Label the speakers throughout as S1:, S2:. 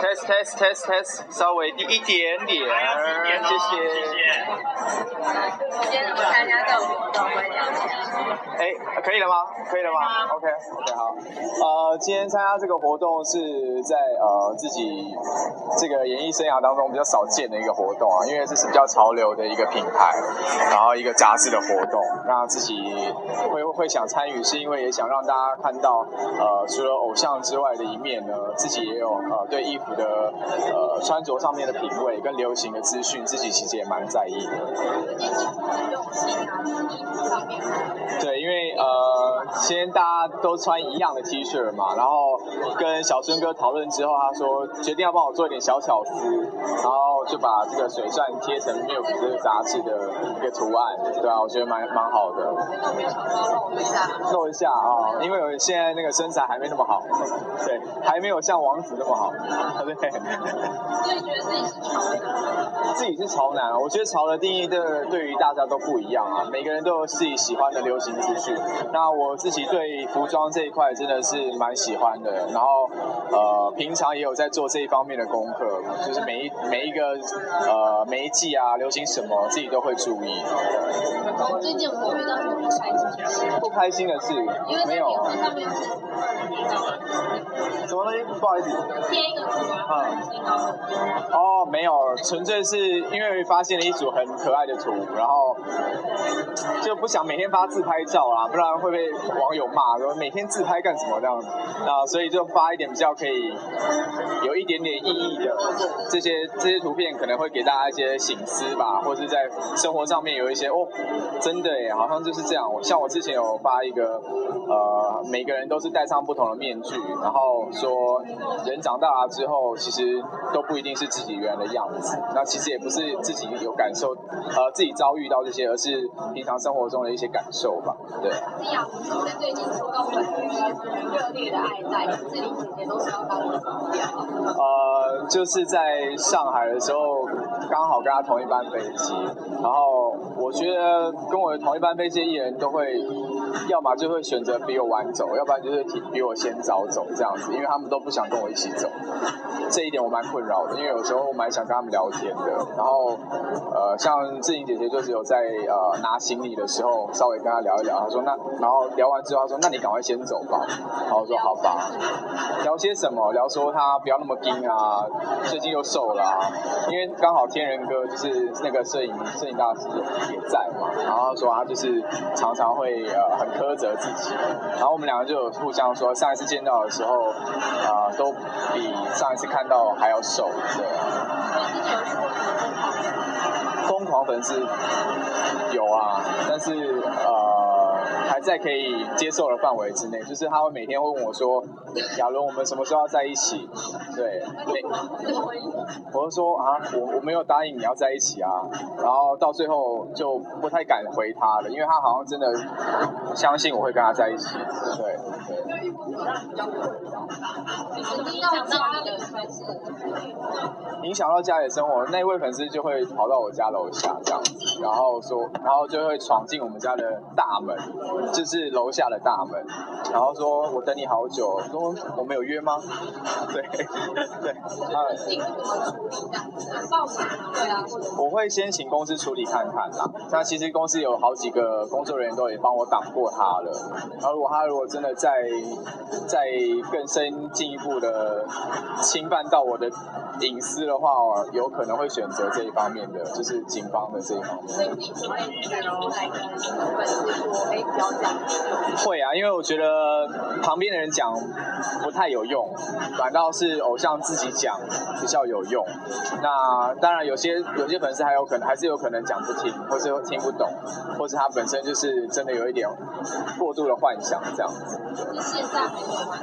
S1: test test test test，稍微低一点点，谢谢。
S2: 今天参加这个活动。
S1: 哎，可以了吗？可以了吗？OK OK 好。呃，今天参加这个活动是在呃自己这个演艺生涯当中比较少见的一个活动啊，因为这是比较潮流的一个品牌，然后一个杂志的活动，那自己会会想参与，是因为也想让大家看到呃除了偶像之外的一面呢，自己也有呃对衣服的呃穿着上面的品味跟流行的资讯，自己其实也蛮在意的。对，今天大家都穿一样的 T 恤嘛，然后跟小孙哥讨论之后，他说决定要帮我做一点小巧思，然后就把这个水钻贴成 Milk 这个杂志的一个图案，对啊，我觉得蛮蛮好的。露一下啊，因为我现在那个身材还没那么好，对，还没有像王子那么好，对。
S2: 所以觉得自己是潮男？
S1: 自己是潮男啊，我觉得潮的定义的对于大家都不一样啊，每个人都有自己喜欢的流行资讯。那我自己对服装这一块真的是蛮喜欢的，然后呃，平常也有在做这一方面的功课，就是每一每一个呃每一季啊流行什么，自己都会注意。
S2: 最近我遇到什么不开心的事？
S1: 不开心的事没有。什么东西？不好意思。
S2: 贴一个图啊。嗯。
S1: 哦，没有，纯粹是因为发现了一组很可爱的图，然后就不想每天发自拍照啦，不然会被网友骂，说每天自拍干什么这样子。那所以就发一点比较可以有一点点意义的这些这些图片，可能会给大家一些醒思吧，或是在生活上面有一些哦，真的耶，好像就是这样。像我之前有发一个呃，每个人都是戴上不同的面具，然后说人长大了之后，其实都不一定是自己原来的样子。那其实也不是自己有感受，呃，自己遭遇到这些，而是平常生活中的一些感受吧。对。
S2: 最近受到粉丝热烈的爱戴，这里姐姐都是要当的
S1: 呃，就是在上海的时候，刚好跟他同一班飞机，然后我觉得跟我的同一班飞机的艺人都会，要么就会选择比我晚走，要不然就是比比我先早走这样子，因为他们都不想跟我一起走。这一点我蛮困扰的，因为有时候我蛮想跟他们聊天的。然后，呃，像志玲姐姐就只有在呃拿行李的时候稍微跟她聊一聊，她说那，然后聊完之后她说那你赶快先走吧。然后我说好吧。聊些什么？聊说她不要那么硬啊，最近又瘦了，因为刚好天人哥就是那个摄影摄影大师也在嘛。然后说他就是常常会呃很苛责自己。然后我们两个就有互相说，上一次见到的时候啊都比上一次看到还要瘦，对疯狂粉丝有啊，但是在可以接受的范围之内，就是他会每天会问我说，亚伦我们什么时候要在一起？对，我就说啊，我我没有答应你要在一起啊，然后到最后就不太敢回他了，因为他好像真的相信我会跟他在一起，对对。影响到家里生活，那位粉丝就会跑到我家楼下这样子，然后说，然后就会闯进我们家的大门，就是楼下的大门，然后说我等你好久，说我们有约吗？对对，啊，我会先请公司处理看看啦。那其实公司有好几个工作人员都也帮我挡过他了，然后如果他如果真的在在更深进一步的侵犯到我的隐私的话，有可能会选择这一方面的，就是警方的这一方面。会啊，因为我觉得旁边的人讲不太有用，反倒是偶像自己讲比较有用。那当然有些有些粉丝还有可能还是有可能讲不听，或是听不懂，或是他本身就是真的有一点过度的幻想这样子。
S2: 现在还有吗？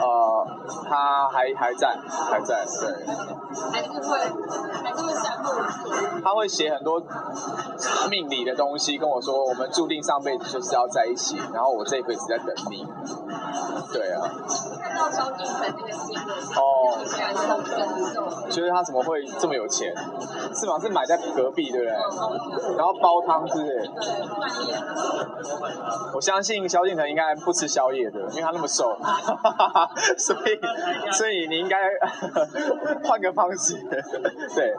S1: 呃，他还还在，还在，对。
S2: 还是会，还是会想
S1: 他会写很多命理的东西，跟我说我们注定上辈子就是要在一起，然后我这一辈子在等你。对啊。
S2: 看到消萧敬腾那个新闻，哦。
S1: 觉得他怎么会这么有钱？是吗？是买在隔壁，对不对？然后煲汤是不是？我相信萧敬腾应该不吃宵夜的，因为他那么瘦，所以所以你应该 换个方式，对。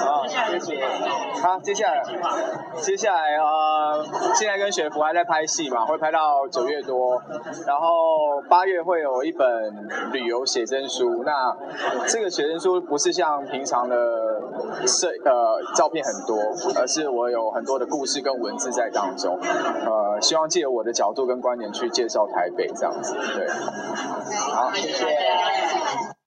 S1: 好，谢谢。好，接下来接下来呃，现在跟雪芙还在拍戏嘛，会拍到九月多，然后八月会有一本旅游写真书。那这个写真书不是像平常的摄呃照片很多，而是我有很多的故事跟文字在当中，呃，希望借我的角度跟观点去介绍台北这样子，对。好，谢谢。